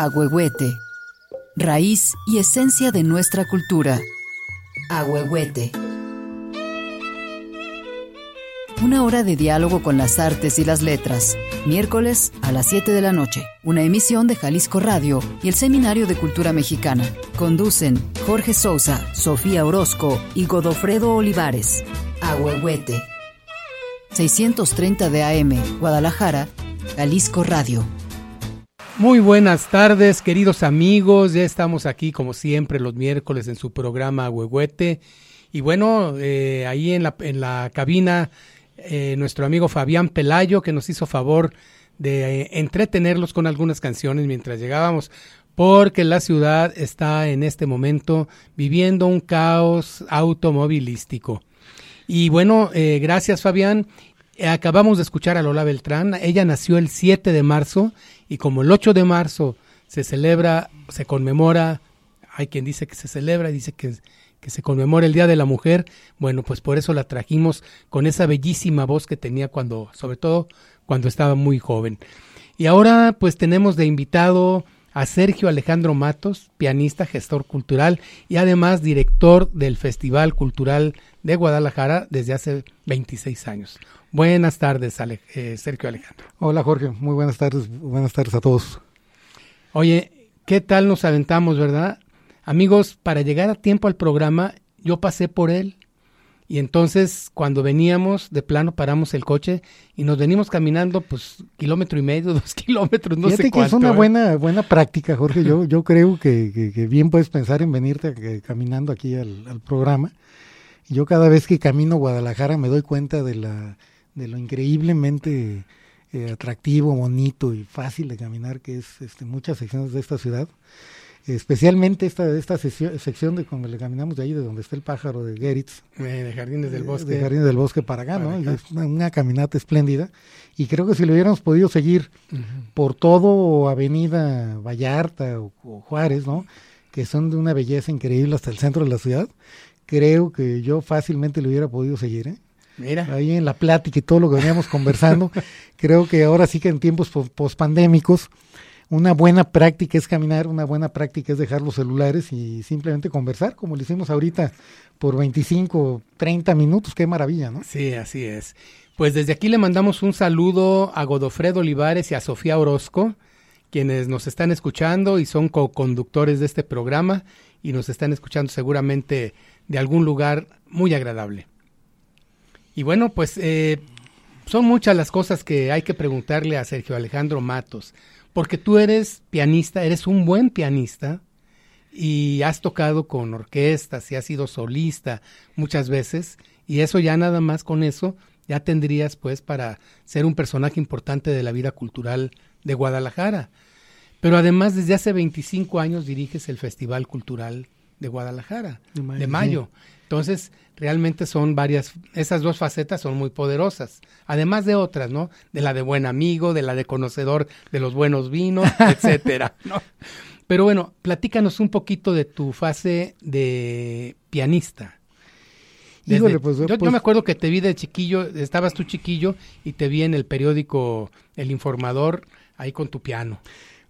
Agüehuete, raíz y esencia de nuestra cultura. Agüehuete. Una hora de diálogo con las artes y las letras. Miércoles a las 7 de la noche. Una emisión de Jalisco Radio y el Seminario de Cultura Mexicana. Conducen Jorge Sousa, Sofía Orozco y Godofredo Olivares. Agüehuete. 630 de AM, Guadalajara, Jalisco Radio. Muy buenas tardes, queridos amigos. Ya estamos aquí, como siempre, los miércoles en su programa Huehuete. Y bueno, eh, ahí en la, en la cabina, eh, nuestro amigo Fabián Pelayo, que nos hizo favor de eh, entretenerlos con algunas canciones mientras llegábamos, porque la ciudad está en este momento viviendo un caos automovilístico. Y bueno, gracias Fabián. Acabamos de escuchar a Lola Beltrán. Ella nació el 7 de marzo y como el 8 de marzo se celebra, se conmemora, hay quien dice que se celebra, dice que, que se conmemora el Día de la Mujer, bueno, pues por eso la trajimos con esa bellísima voz que tenía cuando, sobre todo cuando estaba muy joven. Y ahora pues tenemos de invitado a Sergio Alejandro Matos, pianista, gestor cultural y además director del Festival Cultural de Guadalajara desde hace 26 años. Buenas tardes, eh, Sergio Alejandro. Hola, Jorge. Muy buenas tardes. Buenas tardes a todos. Oye, ¿qué tal nos aventamos, verdad? Amigos, para llegar a tiempo al programa, yo pasé por él. Y entonces, cuando veníamos, de plano paramos el coche y nos venimos caminando, pues, kilómetro y medio, dos kilómetros, no sé cuánto. que es una ¿eh? buena, buena práctica, Jorge. Yo, yo creo que, que, bien puedes pensar en venirte eh, caminando aquí al, al programa. Yo cada vez que camino a Guadalajara me doy cuenta de la de lo increíblemente eh, atractivo, bonito y fácil de caminar que es este, muchas secciones de esta ciudad. Especialmente esta, esta sección, de cuando le caminamos de ahí, de donde está el pájaro de Geritz. Eh, de Jardines del Bosque. De Jardines del Bosque para acá, ¿no? Es una, caminata espléndida. Y creo que si lo hubiéramos podido seguir por todo Avenida Vallarta o, o, Juárez, ¿no? Que son de una belleza increíble hasta el centro de la ciudad, creo que yo fácilmente lo hubiera podido seguir, ¿eh? Mira. Ahí en la plática y todo lo que veníamos conversando, creo que ahora sí que en tiempos pospandémicos, una buena práctica es caminar, una buena práctica es dejar los celulares y simplemente conversar, como lo hicimos ahorita por 25, 30 minutos, qué maravilla, ¿no? Sí, así es. Pues desde aquí le mandamos un saludo a Godofredo Olivares y a Sofía Orozco, quienes nos están escuchando y son co-conductores de este programa y nos están escuchando seguramente de algún lugar muy agradable. Y bueno, pues eh, son muchas las cosas que hay que preguntarle a Sergio Alejandro Matos, porque tú eres pianista, eres un buen pianista y has tocado con orquestas y has sido solista muchas veces y eso ya nada más con eso ya tendrías pues para ser un personaje importante de la vida cultural de Guadalajara. Pero además desde hace 25 años diriges el Festival Cultural de Guadalajara, de mayo. Entonces, realmente son varias, esas dos facetas son muy poderosas, además de otras, ¿no? De la de buen amigo, de la de conocedor de los buenos vinos, etcétera, ¿no? Pero bueno, platícanos un poquito de tu fase de pianista. pues, yo, yo, pues me acuerdo que te vi de chiquillo, estabas tú chiquillo y te vi en el periódico El Informador ahí con tu piano.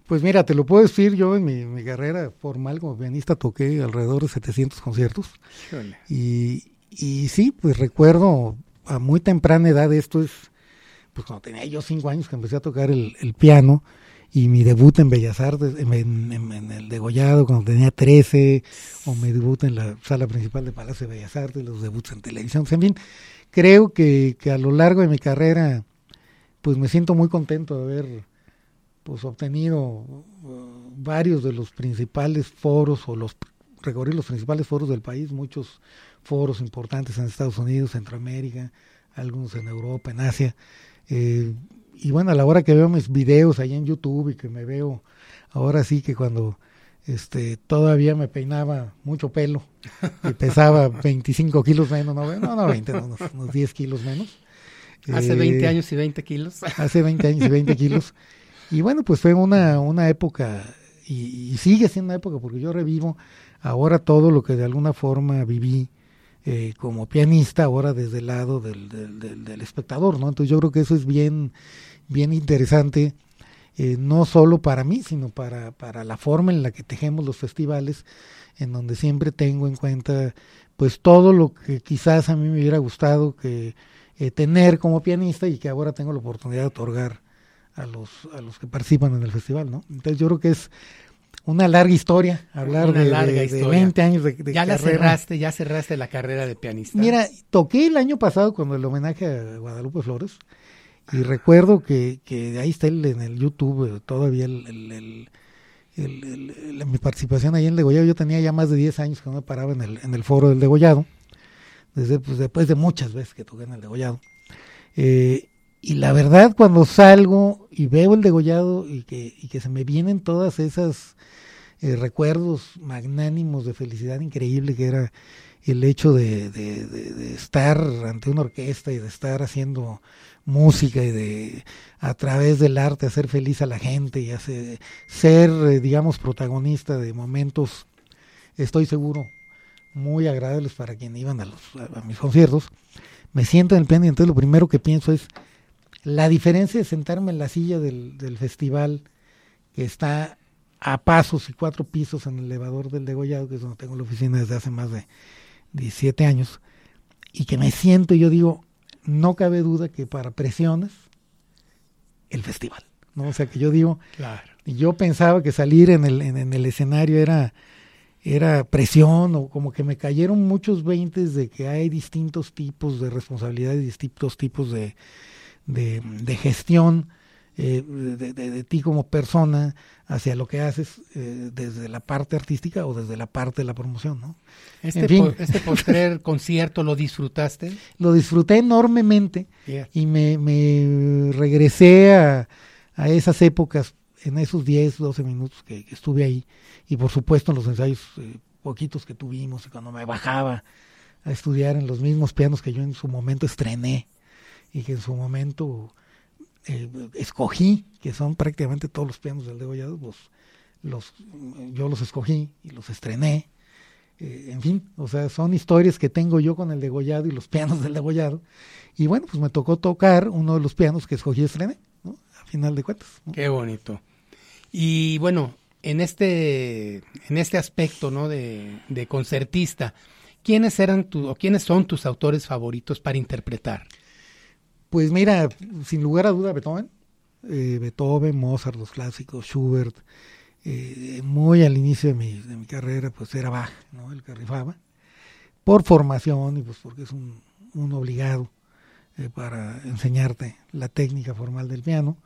Pues mira, te lo puedo decir, yo en mi, carrera formal como pianista toqué alrededor de 700 conciertos. Y, y sí, pues recuerdo a muy temprana edad, esto es, pues cuando tenía yo cinco años que empecé a tocar el, piano y mi debut en Bellas Artes, en, en, el Degollado cuando tenía 13, o mi debut en la sala principal de Palacio de Bellas Artes, los debuts en televisión, pues, en fin, creo que, que a lo largo de mi carrera, pues me siento muy contento de haber pues obtenido uh, varios de los principales foros o los recorrí los principales foros del país, muchos foros importantes en Estados Unidos, Centroamérica, algunos en Europa, en Asia. Eh, y bueno, a la hora que veo mis videos ahí en YouTube y que me veo, ahora sí que cuando este todavía me peinaba mucho pelo y pesaba 25 kilos menos, no, no, no 20, unos, 10 kilos menos. Hace 20 eh, años y 20 kilos. Hace 20 años y 20 kilos. Y bueno, pues fue una, una época, y, sigue siendo una época, porque yo revivo ahora todo lo que de alguna forma viví eh, como pianista, ahora desde el lado del, del, espectador, ¿no? Entonces yo creo que eso es bien, bien interesante. eh, no solo para mí, sino para, para la forma en la que tejemos los festivales, en donde siempre tengo en cuenta pues todo lo que quizás a mí me hubiera gustado que eh, tener como pianista y que ahora tengo la oportunidad de otorgar a los, a los que participan en el festival, ¿no? Entonces yo creo que es una larga historia, hablar de, larga 20 años de, ya la cerraste, ya cerraste la carrera de pianista. Mira, toqué el año pasado cuando el homenaje a Guadalupe Flores y recuerdo que, que ahí está el, en el YouTube eh, todavía el, mi participación ahí en el Degollado. Yo tenía ya más de 10 años que no me paraba en el, en el foro del Degollado, desde, pues, después de muchas veces que toqué en el Degollado. Eh, y la verdad, cuando salgo y veo el degollado y que, y que se me vienen todas esas eh, recuerdos magnánimos de felicidad increíble que era el hecho de, de, estar ante una orquesta y de estar haciendo música y de a través del arte hacer feliz a la gente y hacer, ser, eh, digamos, protagonista de momentos, estoy seguro, muy agradables para quien iban a, los, a mis conciertos. Me siento en el piano y entonces lo primero que pienso es la diferencia de sentarme en la silla del, del festival, que está a pasos y cuatro pisos en el elevador del degollado, que es donde tengo la oficina desde hace más de 17 años, y que me siento y yo digo, no cabe duda que para presiones, el festival. ¿no? O sea que yo digo, claro. yo pensaba que salir en el, en, el escenario era, era presión o como que me cayeron muchos veintes de que hay distintos tipos de responsabilidades, distintos tipos de, de, gestión eh, de, ti como persona hacia lo que haces eh, desde la parte artística o desde la parte de la promoción, ¿no? Este, este concierto lo disfrutaste? Lo disfruté enormemente y me, me regresé a, a, esas épocas, en esos 10, 12 minutos que, estuve ahí y por supuesto en los ensayos eh, poquitos que tuvimos y cuando me bajaba a estudiar en los mismos pianos que yo en su momento estrené y que en su momento eh, escogí, que son prácticamente todos los pianos del degollado, pues los, yo los escogí y los estrené. Eh, en fin, o sea, son historias que tengo yo con el degollado y los pianos del degollado. Y bueno, pues me tocó tocar uno de los pianos que escogí y estrené, ¿no? A final de cuentas. Qué bonito. Y bueno, en este, en este aspecto, ¿no? De, de concertista, ¿quiénes eran tu, o quiénes son tus autores favoritos para interpretar? Pues mira, sin lugar a duda Beethoven, eh, Beethoven, Mozart, los clásicos, Schubert, eh, muy al inicio de mi, de mi, carrera pues era Bach, ¿no? el que rifaba, por formación y pues porque es un, un obligado eh, para enseñarte la técnica formal del piano.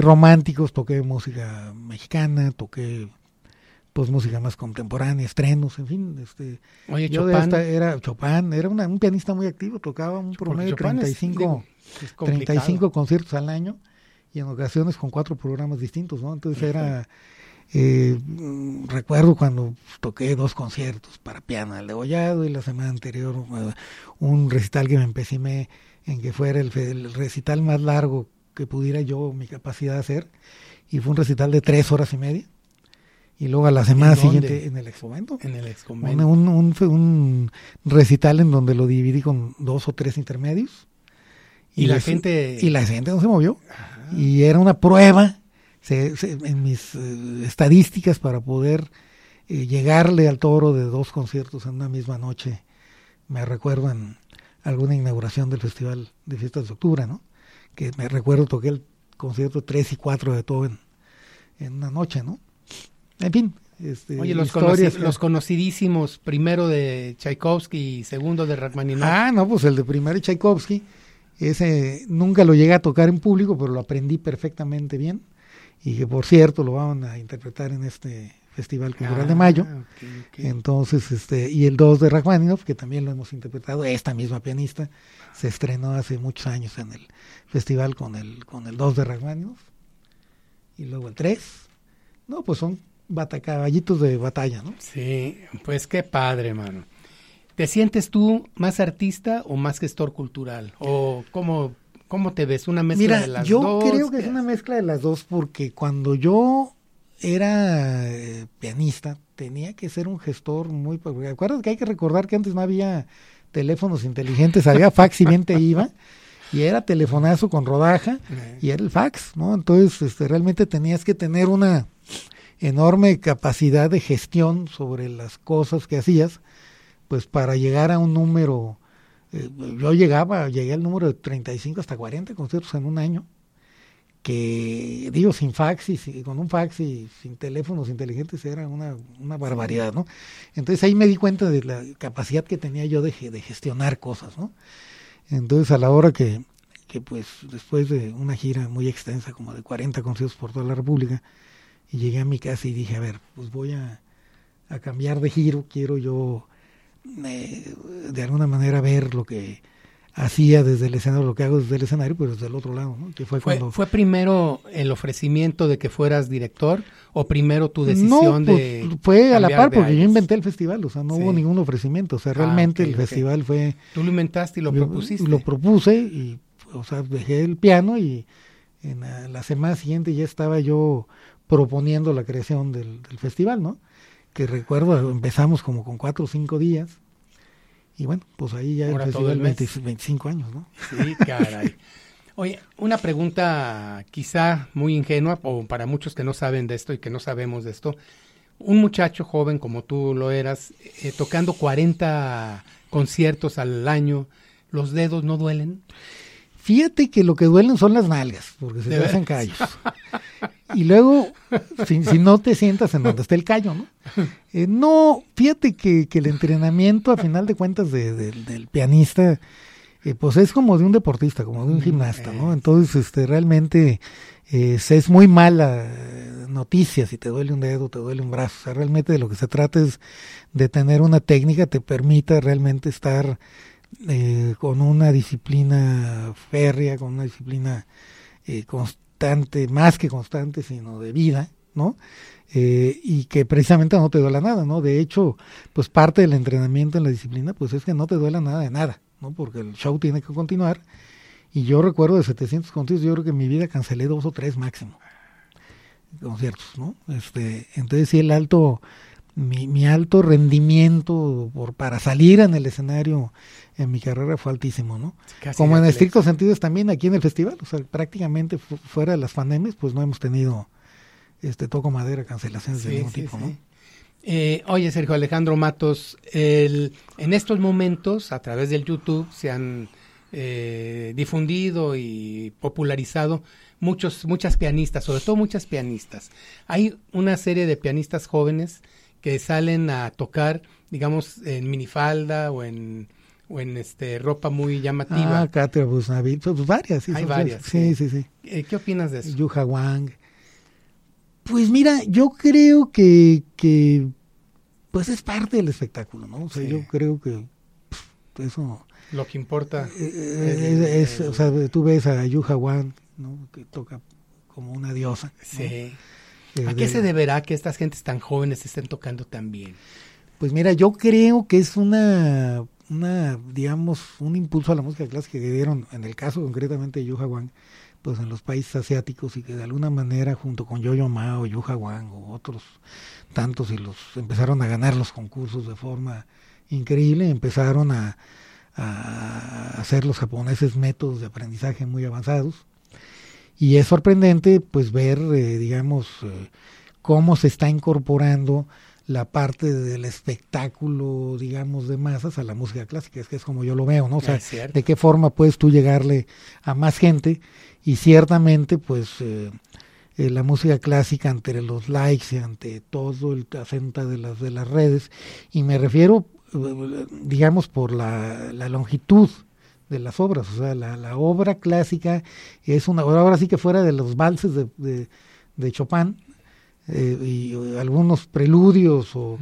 románticos, toqué música mexicana, toqué pues música más contemporánea, estrenos, en fin. Este, Oye, Chopin. era Chopin, era un pianista muy activo, tocaba un promedio de 35, 35 conciertos al año y en ocasiones con cuatro programas distintos, ¿no? Entonces era, eh, recuerdo cuando toqué dos conciertos para piano, el de Gollado y la semana anterior uh, un recital que me empecé en que fuera el, el recital más largo que pudiera yo, mi capacidad de hacer, y fue un recital de tres horas y media y luego a la semana siguiente en el exconvento. En el exconvento. Un, un, un, recital en donde lo dividí con dos o tres intermedios. Y, la gente... Y la gente no se movió. Y era una prueba en mis eh, estadísticas para poder eh, llegarle al toro de dos conciertos en una misma noche. Me recuerdo en alguna inauguración del Festival de Fiestas de Octubre, ¿no? Que me recuerdo toqué el concierto 3 y 4 de todo en, en una noche, ¿no? En fin. Este, Oye, los, los conocidísimos, primero de Tchaikovsky y segundo de Rachmaninoff. Ah, no, pues el de primero Tchaikovsky, ese nunca lo llegué a tocar en público, pero lo aprendí perfectamente bien. Y que por cierto lo van a interpretar en este Festival Cultural de Mayo. Ah, Entonces, este, y el 2 de Rachmaninoff, que también lo hemos interpretado, esta misma pianista, se estrenó hace muchos años en el festival con el, con el 2 de Rachmaninoff. Y luego el 3. No, pues son caballitos de batalla, ¿no? Sí, pues qué padre, mano. ¿Te sientes tú más artista o más gestor cultural? ¿O cómo, cómo te ves? ¿Una mezcla de las dos? Yo creo que es una mezcla de las dos porque cuando yo era eh, pianista tenía que ser un gestor muy... Acuérdate que hay que recordar que antes no había teléfonos inteligentes, había fax y bien te iba. y era telefonazo con rodaja y era el fax, ¿no? Entonces, este, realmente tenías que tener una enorme capacidad de gestión sobre las cosas que hacías, pues para llegar a un número, eh, yo llegaba, llegué al número de 35 hasta 40 conciertos en un año, que digo, sin fax y con un fax y sin teléfonos inteligentes era una, una barbaridad, ¿no? Entonces ahí me di cuenta de la capacidad que tenía yo de, de gestionar cosas, ¿no? Entonces a la hora que, que pues después de una gira muy extensa, como de 40 conciertos por toda la República, y llegué a mi casa y dije, a ver, pues voy a, a cambiar de giro, quiero yo eh, de alguna manera ver lo que hacía desde el escenario, lo que hago desde el escenario, pero desde el otro lado, ¿no? Que fue, cuando... ¿Fue primero el ofrecimiento de que fueras director o primero tu decisión no, pues, de fue a la par porque yo inventé el festival, o sea, no hubo ningún ofrecimiento, o sea, ah, realmente el festival fue... Tú lo inventaste y lo propusiste. Lo propuse y, o sea, dejé el piano y en la, semana siguiente ya estaba yo proponiendo la creación del, del festival, ¿no? Que recuerdo, empezamos como con cuatro o cinco días y bueno, pues ahí ya el festival 25 años, ¿no? Sí, caray. Oye, una pregunta quizá muy ingenua, o para muchos que no saben de esto y que no sabemos de esto. Un muchacho joven como tú lo eras, eh, tocando 40 conciertos al año, ¿los dedos no duelen? Fíjate que lo que duelen son las nalgas, porque se te hacen callos. Y luego, si, no te sientas en donde está el callo, ¿no? Eh, no, fíjate que, el entrenamiento, a final de cuentas, del pianista, eh, pues es como de un deportista, como de un gimnasta, ¿no? Entonces, este, realmente eh, es muy mala noticia si te duele un dedo, te duele un brazo. O sea, realmente de lo que se trata es de tener una técnica que te permita realmente estar eh, con una disciplina férrea, con una disciplina eh, constante, más que constante, sino de vida, ¿no? Eh, y que precisamente no te duela nada, ¿no? De hecho, pues parte del entrenamiento en la disciplina, pues es que no te duela nada de nada, ¿no? Porque el show tiene que continuar. Y yo recuerdo de 700 conciertos, yo creo que en mi vida cancelé dos o tres máximo conciertos, ¿no? Este, entonces sí el alto, mi, mi alto rendimiento por, para salir en el escenario en mi carrera fue altísimo, ¿no? Como en estricto sentido es también aquí en el festival, o sea, prácticamente fuera de las pandemias, pues no hemos tenido, este, toco madera, cancelaciones de ningún tipo, ¿no? Eh, oye, Sergio Alejandro Matos, el, en estos momentos, a través del YouTube, se han eh, difundido y popularizado muchos, muchas pianistas, sobre todo muchas pianistas. Hay una serie de pianistas jóvenes que salen a tocar, digamos, en minifalda o en o en este ropa muy llamativa. Ah, Katia Busnavit, pues varias, sí. Hay varias. Sí, sí, sí. Eh, ¿Qué opinas de eso? Yuha Wang. Pues mira, yo creo que, que pues es parte del espectáculo, ¿no? O sea, yo creo que eso... Lo que importa. Eh, eh, es, o sea, tú ves a Yuha Wang, ¿no? Que toca como una diosa. Sí. ¿A qué se deberá que estas gentes tan jóvenes estén tocando tan bien? Pues mira, yo creo que es una una, digamos, un impulso a la música clásica que dieron, en el caso concretamente de Yuha Wang, pues en los países asiáticos y que de alguna manera junto con Yo-Yo Ma o Yuha Wang o otros tantos y los empezaron a ganar los concursos de forma increíble, empezaron a, a hacer los japoneses métodos de aprendizaje muy avanzados y es sorprendente pues ver, eh, digamos, eh, cómo se está incorporando la parte del espectáculo, digamos, de masas a la música clásica, es que es como yo lo veo, ¿no? O sea, de qué forma puedes tú llegarle a más gente y ciertamente, pues, eh, eh, la música clásica ante los likes y ante todo el acento de las, de las redes, y me refiero, digamos, por la, la longitud de las obras, o sea, la, la, obra clásica es una obra, ahora sí que fuera de los valses de, de, de Chopin, eh, y algunos preludios o,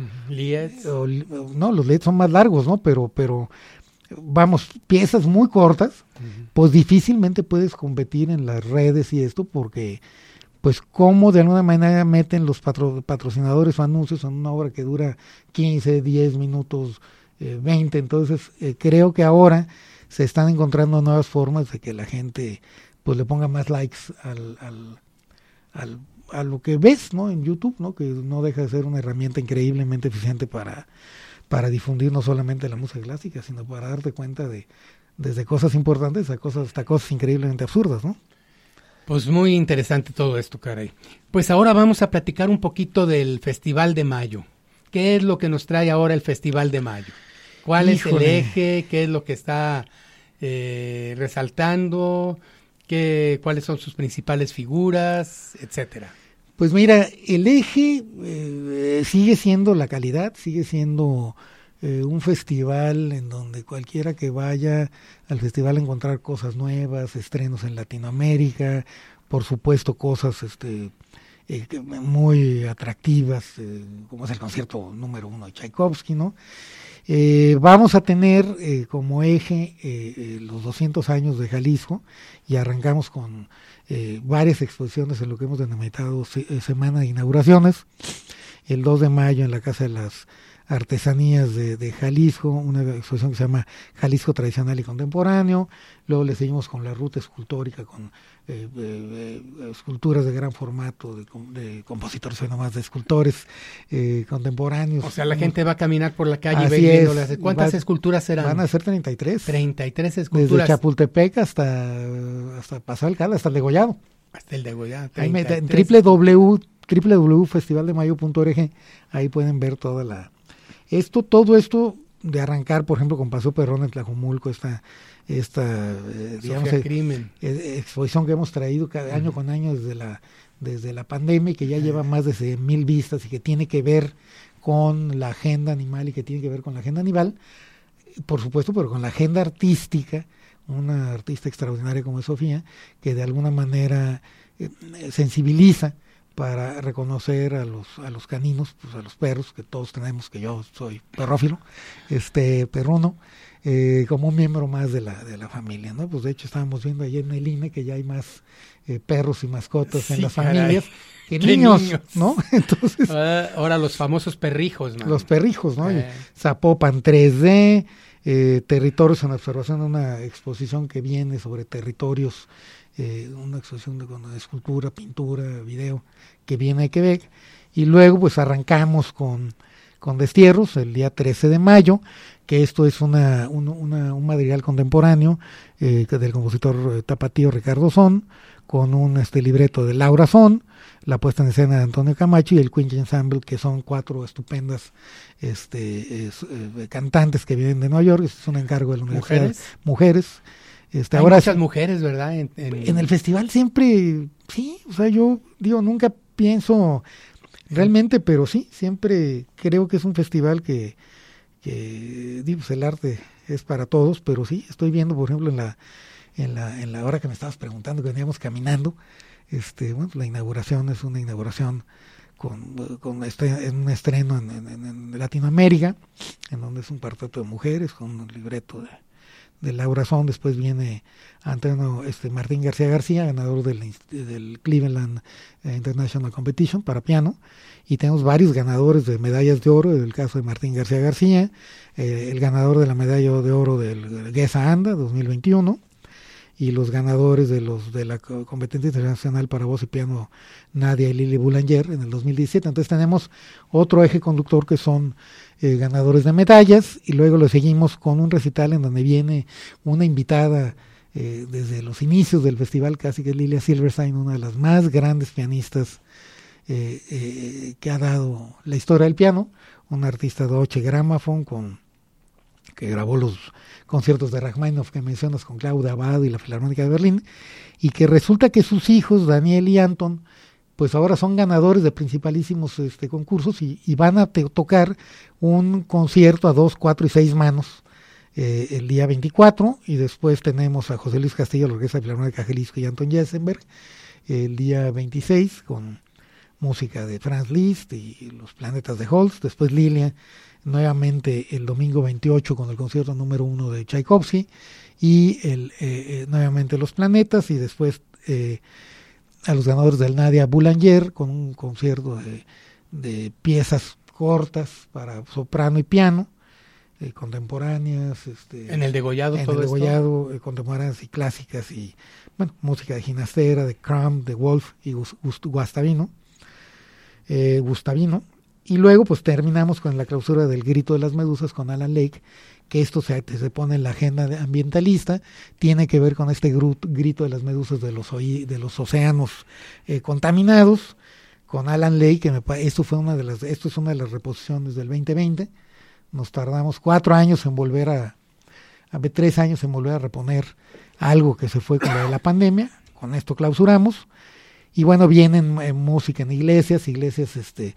no los lieds son más largos no pero pero vamos piezas muy cortas pues difícilmente puedes competir en las redes y esto porque pues cómo de alguna manera meten los patrocinadores o anuncios en una obra que dura 15 10 minutos eh, 20 entonces eh, creo que ahora se están encontrando nuevas formas de que la gente pues le ponga más likes al, al, al a lo que ves ¿no? en YouTube, ¿no? que no deja de ser una herramienta increíblemente eficiente para, para difundir no solamente la música clásica, sino para darte cuenta de desde cosas importantes a cosas, hasta cosas increíblemente absurdas, ¿no? Pues muy interesante todo esto, caray. Pues ahora vamos a platicar un poquito del Festival de Mayo. ¿Qué es lo que nos trae ahora el Festival de Mayo? ¿Cuál es el eje? ¿Qué es lo que está eh, resaltando? ¿Qué, ¿Cuáles son sus principales figuras? Etcétera. Pues mira, el eje eh, sigue siendo la calidad, sigue siendo eh, un festival en donde cualquiera que vaya al festival a encontrar cosas nuevas, estrenos en Latinoamérica, por supuesto cosas este, eh, muy atractivas, como es el concierto número uno de Tchaikovsky, ¿no? Vamos a tener como eje los 200 años de Jalisco y arrancamos con varias exposiciones en lo que hemos denominado Semana de Inauguraciones. El 2 de mayo en la Casa de las artesanías de, de, Jalisco, una exposición que se llama Jalisco Tradicional y Contemporáneo, luego le seguimos con la ruta escultórica, con eh, eh, eh, esculturas de gran formato, de, de compositores, no más de escultores contemporáneos. O sea, la gente va a caminar por la calle viéndolas. ¿Cuántas esculturas serán? Van a ser 33. 33 esculturas. Desde Chapultepec hasta, hasta Cal, hasta el degollado. Hasta el degollado. En www www.festivaldemayo.org ahí pueden ver toda la, esto, todo esto de arrancar, por ejemplo, con Paseo Perrón en Tlajumulco, esta, esta eh, digamos, eh, eh, exposición que hemos traído cada año con año desde la, desde la pandemia y que ya lleva más de mil vistas y que tiene que ver con la agenda animal y que tiene que ver con la agenda animal, por supuesto, pero con la agenda artística, una artista extraordinaria como es Sofía, que de alguna manera sensibiliza para reconocer a los a los caninos, pues a los perros que todos tenemos, que yo soy perrófilo, este perruno, eh, como un miembro más de la de la familia, ¿no? Pues de hecho estábamos viendo ayer en el INE que ya hay más eh, perros y mascotas en las familias que niños, ¿no? Entonces ahora, los famosos perrijos, ¿no? Los perrijos, ¿no? Eh. Zapopan 3D, territorios en observación, una exposición que viene sobre territorios eh, una exposición de, escultura, pintura, video que viene de Quebec. Y luego pues arrancamos con, con Destierros el día 13 de mayo, que esto es una, un material contemporáneo eh, del compositor eh, tapatío Ricardo Son, con un este libreto de Laura Son, la puesta en escena de Antonio Camacho y el Queen Ensemble, que son cuatro estupendas este, cantantes que vienen de Nueva York. es un encargo de la Universidad. Mujeres. Mujeres este, Hay ahora muchas mujeres, ¿verdad? En, el festival siempre, sí, o sea, yo digo, nunca pienso realmente, pero sí, siempre creo que es un festival que, que digo, pues el arte es para todos, pero sí, estoy viendo, por ejemplo, en la, en la, en la hora que me estabas preguntando, que veníamos caminando, este, bueno, la inauguración es una inauguración con, con este, un estreno en, en, Latinoamérica, en donde es un cuarteto de mujeres con un libreto de de Laura Son, después viene Antonio este, Martín García García, ganador del, del Cleveland International Competition para piano, y tenemos varios ganadores de medallas de oro, el caso de Martín García García, eh, el ganador de la medalla de oro del Gesa Anda 2021, y los ganadores de los de la competencia internacional para voz y piano Nadia y Lili Boulanger en el 2017. Entonces tenemos otro eje conductor que son eh, ganadores de medallas y luego lo seguimos con un recital en donde viene una invitada eh, desde los inicios del festival, casi que Lilia Silverstein, una de las más grandes pianistas eh, que ha dado la historia del piano, una artista de Oche Gramophone con que grabó los conciertos de Rachmaninoff que mencionas con Claudia Abad y la Filarmónica de Berlín, y que resulta que sus hijos, Daniel y Anton, pues ahora son ganadores de principalísimos este, concursos y, van a tocar un concierto a dos, cuatro y seis manos eh, el día 24 y después tenemos a José Luis Castillo, la Orquesta Filarmónica Jalisco y Anton Jessenberg el día 26 con música de Franz Liszt y los planetas de Holst, después Lilia nuevamente el domingo 28 con el concierto número uno de Tchaikovsky y el, eh, eh, nuevamente los planetas y después a los ganadores del Nadia Boulanger con un concierto de, piezas cortas para soprano y piano, eh, contemporáneas. Este, en el degollado en el degollado, eh, contemporáneas y clásicas y, bueno, música de Ginastera, de Cram, de Wolf y Gustavino. Eh, Gustavino. Y luego pues terminamos con la clausura del Grito de las Medusas con Alan Lake, que esto se, se pone en la agenda ambientalista, tiene que ver con este grito de las medusas de los, de los océanos eh, contaminados, con Alan Lake, que me, esto, fue una de las, esto es una de las reposiciones del 2020, nos tardamos cuatro años en volver a, a tres años en volver a reponer algo que se fue con la de la pandemia, con esto clausuramos, y bueno, vienen eh, música en iglesias, iglesias este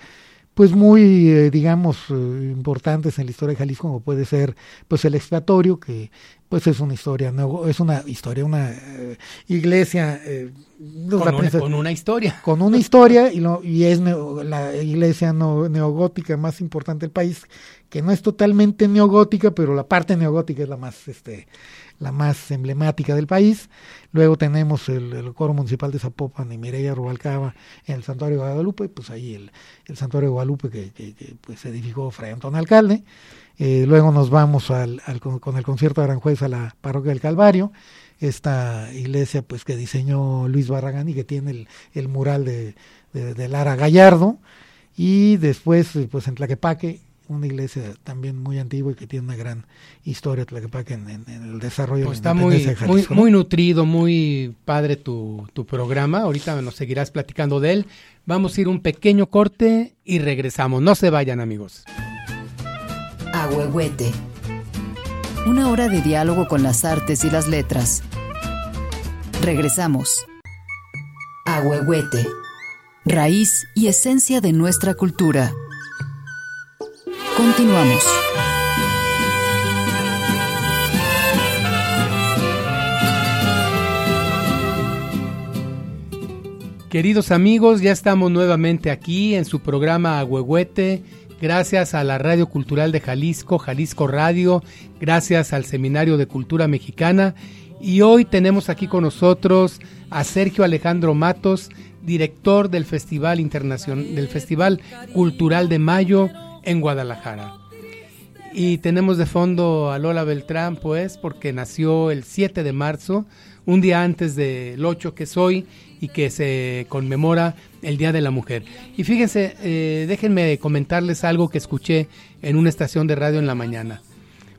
pues muy, eh, digamos, eh, importantes en la historia de Jalisco, como puede ser pues el expiatorio, que pues es una historia, es una historia, una eh, iglesia. con, una, historia. Con una historia, y, lo, y es la iglesia neogótica más importante del país, que no es totalmente neogótica, pero la parte neogótica es la más este, la más emblemática del país. Luego tenemos el, coro municipal de Zapopan y Mireya Rubalcaba en el Santuario de Guadalupe, pues ahí el, el Santuario de Guadalupe que, pues se edificó Fray Antonio Alcalde. Eh, luego nos vamos al, con el concierto de Aranjuez a la parroquia del Calvario, esta iglesia pues que diseñó Luis Barragán y que tiene el, el mural de, de, de Lara Gallardo. Y después, pues en Tlaquepaque, una iglesia también muy antigua y que tiene una gran historia en, en, en el desarrollo pues está muy, muy, muy, nutrido, muy padre tu, tu programa. Ahorita nos seguirás platicando de él. Vamos a ir un pequeño corte y regresamos. No se vayan, amigos. Ahuehuete. Una hora de diálogo con las artes y las letras. Regresamos. Ahuehuete. Raíz y esencia de nuestra cultura. Continuamos. Queridos amigos, ya estamos nuevamente aquí en su programa Agüehuete, gracias a la Radio Cultural de Jalisco, Jalisco Radio, gracias al Seminario de Cultura Mexicana. Y hoy tenemos aquí con nosotros a Sergio Alejandro Matos, director del Festival Internacional del Festival Cultural de Mayo en Guadalajara. Y tenemos de fondo a Lola Beltrán, pues, porque nació el 7 de marzo, un día antes del 8 que soy y que se conmemora el Día de la Mujer. Y fíjense, eh, déjenme comentarles algo que escuché en una estación de radio en la mañana,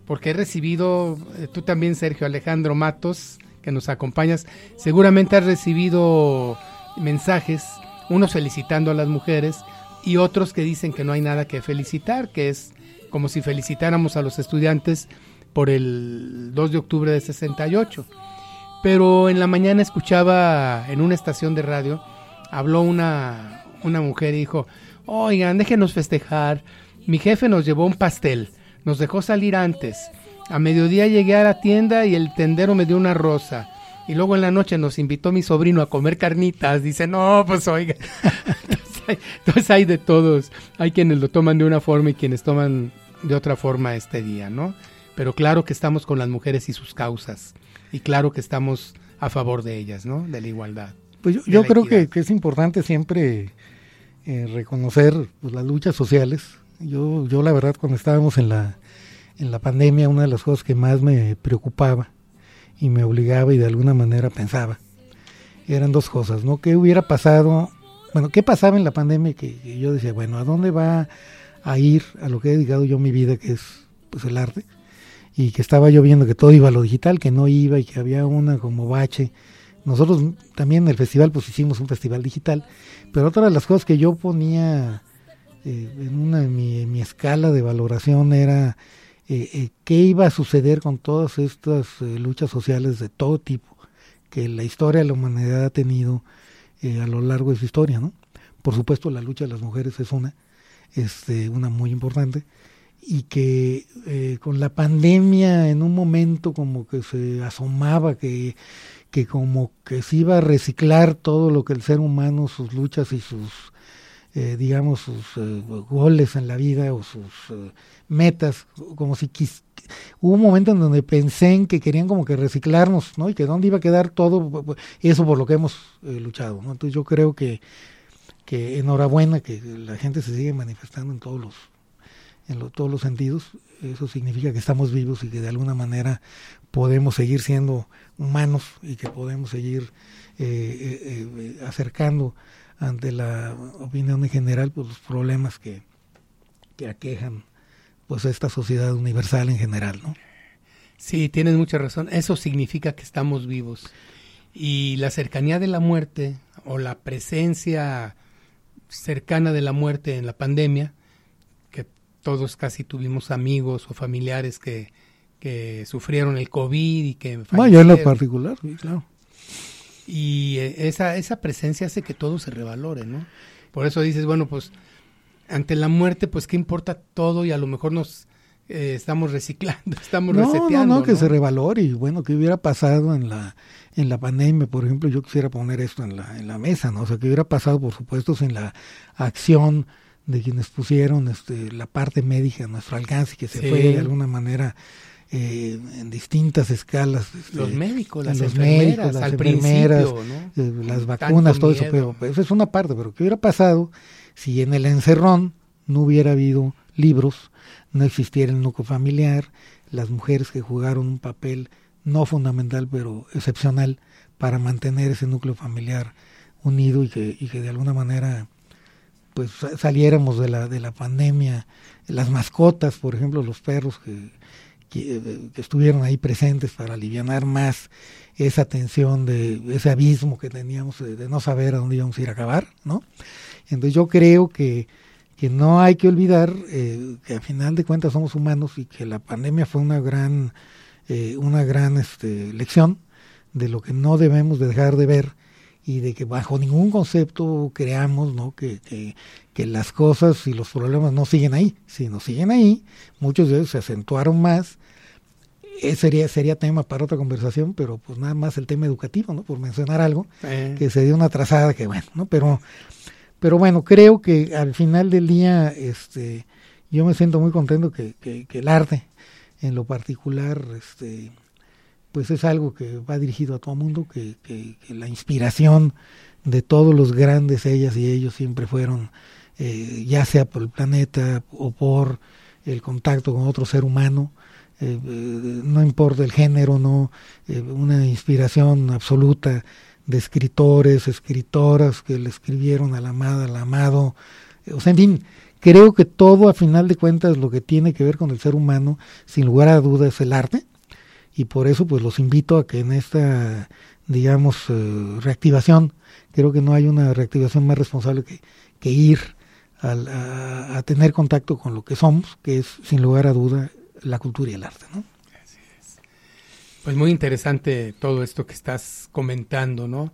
porque he recibido, eh, tú también Sergio Alejandro Matos, que nos acompañas, seguramente has recibido mensajes, unos felicitando a las mujeres, y otros que dicen que no hay nada que felicitar, que es como si felicitáramos a los estudiantes por el 2 de octubre de 68. Pero en la mañana escuchaba en una estación de radio, habló una, una mujer y dijo, oigan, déjenos festejar, mi jefe nos llevó un pastel, nos dejó salir antes, a mediodía llegué a la tienda y el tendero me dio una rosa. Y luego en la noche nos invitó mi sobrino a comer carnitas. Dice, no, pues oiga. Entonces hay de todos. Hay quienes lo toman de una forma y quienes toman de otra forma este día, ¿no? Pero claro que estamos con las mujeres y sus causas. Y claro que estamos a favor de ellas, ¿no? De la igualdad. Pues yo, creo que, es importante siempre eh, reconocer pues, las luchas sociales. Yo, yo la verdad cuando estábamos en la, en la pandemia, una de las cosas que más me preocupaba y me obligaba y de alguna manera pensaba, eran dos cosas, ¿no? ¿Qué hubiera pasado bueno, ¿qué pasaba en la pandemia? Que, yo decía, bueno, ¿a dónde va a ir a lo que he dedicado yo mi vida, que es pues el arte? Y que estaba yo viendo que todo iba a lo digital, que no iba y que había una como bache. Nosotros también en el festival pues hicimos un festival digital, pero otra de las cosas que yo ponía eh, en una mi, mi, escala de valoración era eh, eh, qué iba a suceder con todas estas luchas sociales de todo tipo que la historia de la humanidad ha tenido eh, a lo largo de su historia, ¿no? Por supuesto, la lucha de las mujeres es una, este, una muy importante, y que eh, con la pandemia en un momento como que se asomaba que, que como que se iba a reciclar todo lo que el ser humano, sus luchas y sus, eh, digamos, sus goles en la vida o sus metas, como si quis, hubo un momento en donde pensé en que querían como que reciclarnos, ¿no? Y que dónde iba a quedar todo eso por lo que hemos eh, luchado. Entonces yo creo que, que enhorabuena que la gente se sigue manifestando en todos los en todos los sentidos, eso significa que estamos vivos y que de alguna manera podemos seguir siendo humanos y que podemos seguir eh, eh, acercando ante la opinión en general pues, los problemas que, que aquejan pues esta sociedad universal en general, ¿no? Sí, tienes mucha razón. Eso significa que estamos vivos. Y la cercanía de la muerte o la presencia cercana de la muerte en la pandemia, que todos casi tuvimos amigos o familiares que, que sufrieron el COVID y que... Yo en lo particular, claro. Y eh, esa, esa presencia hace que todo se revalore, ¿no? Por eso dices, bueno, pues ante la muerte, pues qué importa todo y a lo mejor nos eh, estamos reciclando, estamos reseteando. No, no, que se revalore y bueno, ¿qué hubiera pasado en la en la pandemia, por ejemplo, yo quisiera poner esto en la, en la mesa, ¿no? O sea, ¿qué hubiera pasado, por supuesto, sin la acción de quienes pusieron este, la parte médica a nuestro alcance y que se fue de alguna manera eh, en distintas escalas. Los médicos, las enfermeras, las enfermeras, eh, las vacunas, todo eso, pero pues, eso es una parte, pero ¿qué hubiera pasado si en el encerrón no hubiera habido libros, no existiera el núcleo familiar, las mujeres que jugaron un papel no fundamental, pero excepcional para mantener ese núcleo familiar unido y que, y que de alguna manera pues saliéramos de la, de la pandemia. Las mascotas, por ejemplo, los perros que, que, estuvieron ahí presentes para aliviar más esa tensión de ese abismo que teníamos de, no saber a dónde íbamos a ir a acabar, ¿no? Entonces yo creo que, que no hay que olvidar eh, que al final de cuentas somos humanos y que la pandemia fue una gran eh, una gran este, lección de lo que no debemos de dejar de ver y de que bajo ningún concepto creamos ¿no? que, que, las cosas y los problemas no siguen ahí. Si no siguen ahí, muchos de ellos se acentuaron más. Eh, sería, sería tema para otra conversación, pero pues nada más el tema educativo, ¿no? Por mencionar algo, eh. que se dio una trazada que bueno, ¿no? Pero, pero bueno, creo que al final del día, este, yo me siento muy contento que, que, que el arte, en lo particular, este, pues es algo que va dirigido a todo el mundo, que, que, la inspiración de todos los grandes ellas y ellos siempre fueron, eh, ya sea por el planeta o por el contacto con otro ser humano, eh, eh, no importa el género, no, una inspiración absoluta de escritores, escritoras que le escribieron a la amada, al amado, o sea, en fin, Creo que todo, a final de cuentas, lo que tiene que ver con el ser humano, sin lugar a dudas, es el arte. Y por eso, pues los invito a que en esta, digamos, eh, reactivación, creo que no hay una reactivación más responsable que, que ir a, a, tener contacto con lo que somos, que es, sin lugar a duda, la cultura y el arte. ¿no? Así es. Pues muy interesante todo esto que estás comentando, ¿no?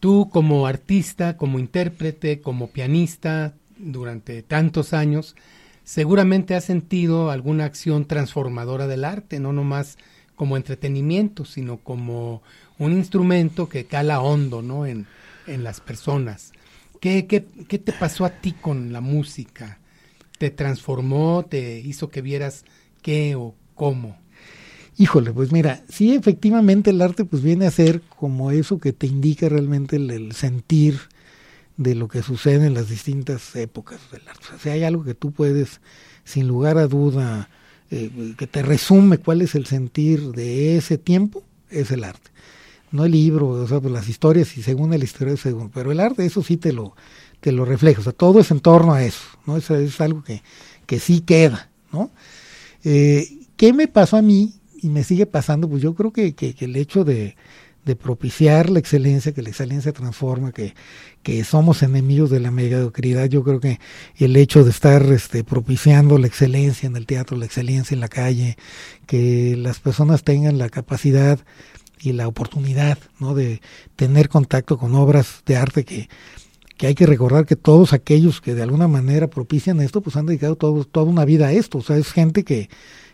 Tú como artista, como intérprete, como pianista, durante tantos años, seguramente has sentido alguna acción transformadora del arte, no nomás como entretenimiento, sino como un instrumento que cala hondo ¿no? en, en las personas. ¿Qué, qué, qué te pasó a ti con la música? ¿Te transformó? ¿Te hizo que vieras qué o cómo? Híjole, pues mira, sí, efectivamente el arte pues viene a ser como eso que te indica realmente el sentir, de lo que sucede en las distintas épocas del arte. O sea, hay algo que tú puedes, sin lugar a duda, eh, que te resume cuál es el sentir de ese tiempo, es el arte. No el libro, o sea, pues las historias y según la historia, según, pero el arte, eso sí te lo, te lo refleja. O sea, todo es en torno a eso, ¿no? Eso es algo que, que sí queda, ¿no? Eh, ¿Qué me pasó a mí y me sigue pasando? Pues yo creo que, que el hecho de, de propiciar la excelencia, que la excelencia transforma, que, que somos enemigos de la mediocridad. Yo creo que el hecho de estar este, propiciando la excelencia en el teatro, la excelencia en la calle, que las personas tengan la capacidad y la oportunidad ¿no? de tener contacto con obras de arte que, que hay que recordar que todos aquellos que de alguna manera propician esto, pues han dedicado todo, toda una vida a esto. O sea, es gente que,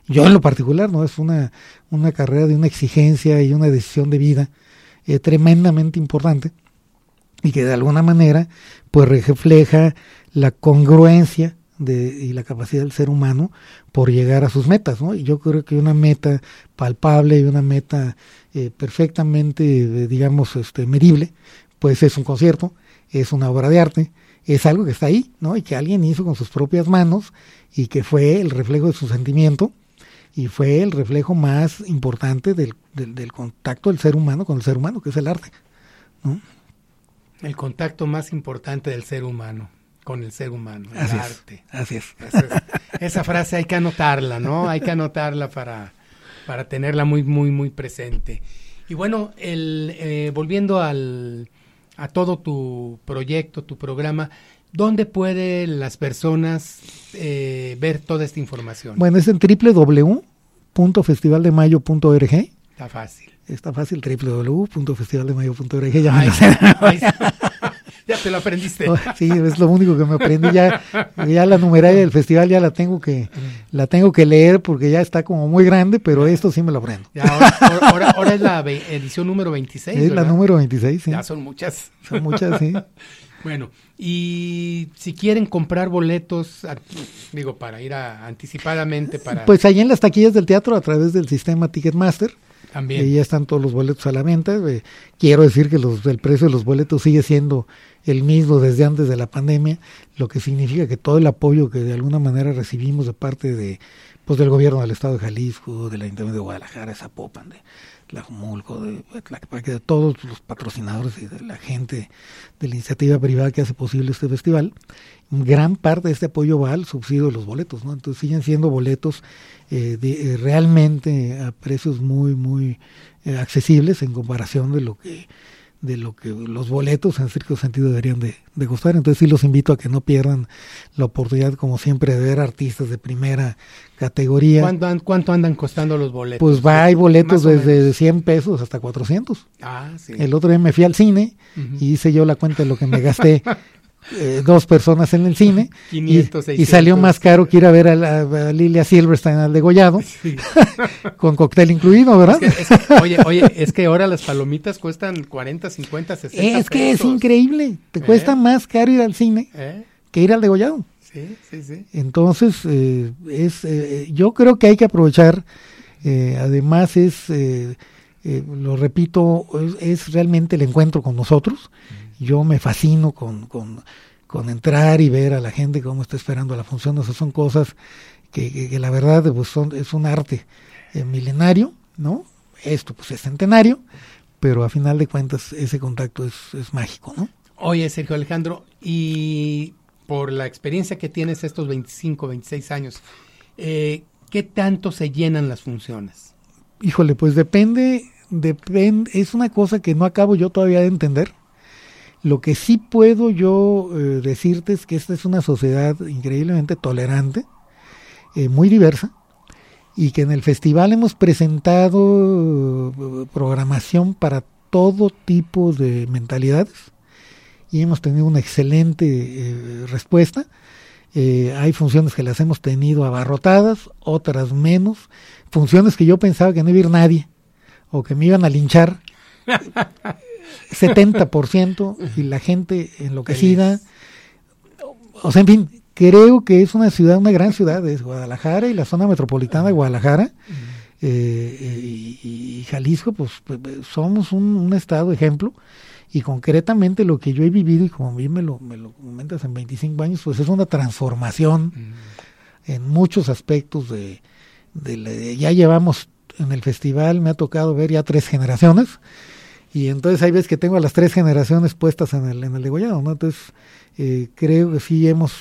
yo en lo particular, ¿no? Es una, una carrera de una exigencia y una decisión de vida eh, tremendamente importante y que de alguna manera pues refleja la congruencia de, y la capacidad del ser humano por llegar a sus metas, ¿no? Y yo creo que una meta palpable y una meta eh, perfectamente, eh, digamos, este, medible, pues es un concierto, es una obra de arte, es algo que está ahí, ¿no? Y que alguien hizo con sus propias manos y que fue el reflejo de su sentimiento y fue el reflejo más importante del, del, contacto del ser humano con el ser humano, que es el arte. El contacto más importante del ser humano con el ser humano, el así arte. Es, así es. Esa, frase hay que anotarla, ¿no? Hay que anotarla para, para tenerla muy, muy, muy presente. Y bueno, el, eh, volviendo al, a todo tu proyecto, tu programa, ¿dónde pueden las personas eh, ver toda esta información? Bueno, es en www.festivaldemayo.org. Está fácil. Está fácil, www.festivaldemayo.org. Ya, ya te lo aprendiste. Oh, sí, es lo único que me aprendí. Ya, ya la numeraria del festival ya la tengo que la tengo que leer porque ya está como muy grande, pero esto sí me lo aprendo. ahora, ahora, es la edición número 26. Es la número 26, sí. Ya son muchas. Son muchas, sí. Bueno, y si quieren comprar boletos, digo, para ir a, anticipadamente para... Pues ahí en las taquillas del teatro a través del sistema Ticketmaster. También. Y ya están todos los boletos a la venta. Eh, quiero decir que los, el precio de los boletos sigue siendo el mismo desde antes de la pandemia, lo que significa que todo el apoyo que de alguna manera recibimos de parte de pues del gobierno del estado de Jalisco, de la Ayuntamiento de Guadalajara, de Zapopan, de Tlajumulco, de, de, de todos los patrocinadores y de la gente de la iniciativa privada que hace posible este festival, gran parte de este apoyo va al subsidio de los boletos, ¿no? Entonces siguen siendo boletos eh, de, eh, realmente a precios muy, muy eh, accesibles en comparación de lo que de lo que los boletos en cierto sentido deberían de, de, costar. Entonces sí los invito a que no pierdan la oportunidad, como siempre, de ver artistas de primera categoría. ¿Cuánto, cuánto andan costando los boletos? Pues va, hay boletos desde 100 pesos hasta 400. Ah, sí. El otro día me fui al cine y hice yo la cuenta de lo que me gasté eh, dos personas en el cine 500, y, y, salió más caro que ir a ver a, la, a Lilia Silverstein al degollado sí. con cóctel incluido, ¿verdad? Es que, es que, oye, oye, es que ahora las palomitas cuestan 40, 50, 60 Es que es increíble, te ¿Eh? cuesta más caro ir al cine ¿Eh? que ir al degollado. Sí, sí, sí. Entonces, eh, es, eh, yo creo que hay que aprovechar, además es, lo repito, es, es, realmente el encuentro con nosotros. Yo me fascino con, con, con, entrar y ver a la gente cómo está esperando la función. O sea, son cosas que, que, que la verdad pues son, es un arte eh, milenario, ¿no? Esto pues es centenario, pero a final de cuentas ese contacto es, es mágico, ¿no? Oye, Sergio Alejandro, y por la experiencia que tienes estos 25, 26 años, eh, ¿qué tanto se llenan las funciones? Híjole, pues depende, depende, es una cosa que no acabo yo todavía de entender. Lo que sí puedo yo eh, decirte es que esta es una sociedad increíblemente tolerante, eh, muy diversa, y que en el festival hemos presentado eh, programación para todo tipo de mentalidades y hemos tenido una excelente respuesta. Hay funciones que las hemos tenido abarrotadas, otras menos. Funciones que yo pensaba que no iba a ir nadie o que me iban a linchar. 70% y la gente enloquecida. O sea, en fin, creo que es una ciudad, una gran ciudad, es Guadalajara y la zona metropolitana de Guadalajara. Eh, y, y, Jalisco, pues, pues somos un, un, estado ejemplo. Y concretamente lo que yo he vivido, y como bien me lo, me lo comentas en 25 años, pues es una transformación mm. en muchos aspectos de, de, de, ya llevamos en el festival, me ha tocado ver ya tres generaciones. Y entonces hay veces que tengo a las tres generaciones puestas en el, en el degollado, ¿no? Entonces, eh, creo que sí hemos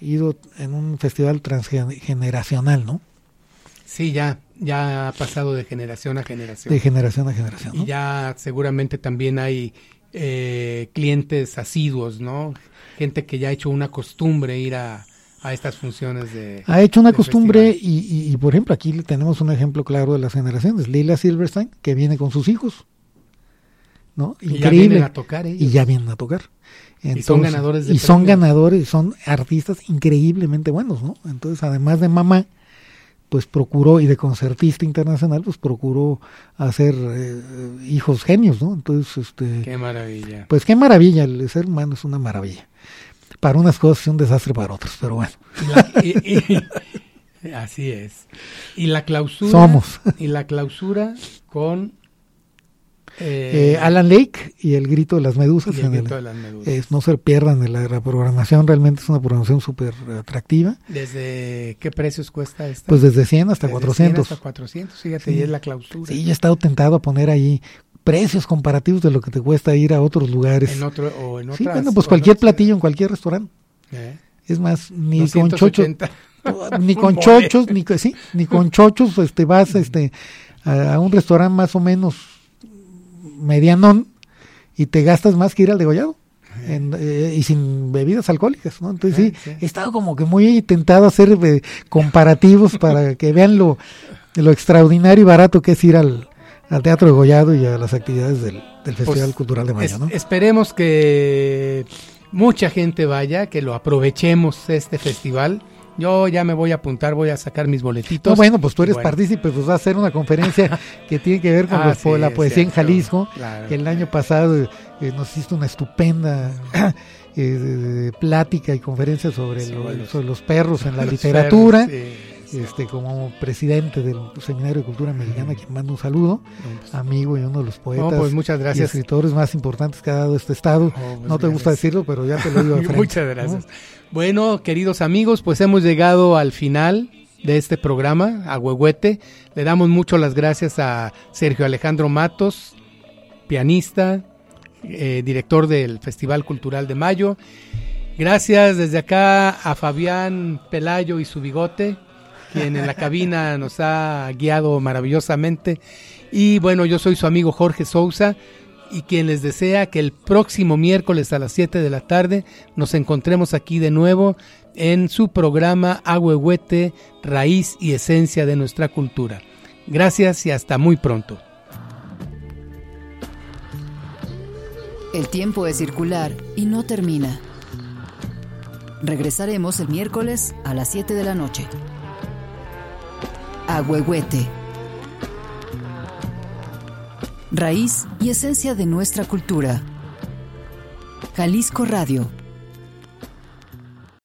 ido en un festival transgeneracional, ¿no? Sí, ya, ya ha pasado de generación a generación. De generación a generación. ¿no? Y ya seguramente también hay eh, clientes asiduos, ¿no? Gente que ya ha hecho una costumbre ir a, a estas funciones de... Ha hecho una costumbre y, y, y, por ejemplo, aquí tenemos un ejemplo claro de las generaciones. Lila Silverstein, que viene con sus hijos. ¿No? Increíble. Y ya vienen a tocar ellos. Y ya vienen a tocar. Entonces, y son ganadores de Y son ganadores, son artistas increíblemente buenos, ¿no? Entonces, además de mamá, pues procuró, y de concertista internacional, pues procuró hacer eh, hijos genios, ¿no? Entonces, este... Qué maravilla. Pues qué maravilla, el ser humano es una maravilla. Para unas cosas y un desastre para otras, pero bueno. Y, y, y, así es. Y la clausura... Somos. Y la clausura con eh, eh, Alan Lake y el grito de las medusas. El grito el, de las medusas. Eh, no se pierdan de la, la, programación, realmente es una programación súper atractiva. ¿Desde qué precios cuesta esta? Pues desde 100 hasta desde 400. 100 hasta 400, fíjate, sí. y es la clausura. Sí, ya he estado tentado a poner ahí precios comparativos de lo que te cuesta ir a otros lugares. En otro, o en otras, sí, bueno, pues cualquier platillo en cualquier restaurante. Es más, ni con chochos, ni con chochos, ni, sí, ni con chochos, este, vas este, a, un restaurante más o menos medianón y te gastas más que ir al degollado. Eh, y sin bebidas alcohólicas, ¿no? Entonces sí, he estado como que muy tentado a hacer eh, comparativos para que vean lo, lo extraordinario y barato que es ir al, al Teatro de Gollado y a las actividades del, del Festival pues, Cultural de Mayo. ¿no? Esperemos que mucha gente vaya, que lo aprovechemos este festival. Yo ya me voy a apuntar, voy a sacar mis boletitos. bueno, pues tú eres partícipe, pues vas a hacer una conferencia que tiene que ver con ah, la poesía en Jalisco, que el año pasado eh, nos hiciste una estupenda eh, plática y conferencia sobre, los perros en la literatura este, como presidente del Seminario de Cultura Mexicana, quien manda un saludo, pues. amigo y uno de los poetas pues muchas gracias. y escritores más importantes que ha dado este estado. Pues no te gusta decirlo, pero ya te lo digo. frente, muchas gracias. Bueno, queridos amigos, pues hemos llegado al final de este programa, a Huehuete. Le damos mucho las gracias a Sergio Alejandro Matos, pianista, eh, director del Festival Cultural de Mayo. Gracias desde acá a Fabián Pelayo y su bigote, quien en la cabina nos ha guiado maravillosamente. Y bueno, yo soy su amigo Jorge Sousa y quien les desea que el próximo miércoles a las 7 de la tarde nos encontremos aquí de nuevo en su programa Agüehuete, raíz y esencia de nuestra cultura. Gracias y hasta muy pronto. El tiempo es circular y no termina. Regresaremos el miércoles a las 7 de la noche. Agüehuete. Raíz y esencia de nuestra cultura. Jalisco Radio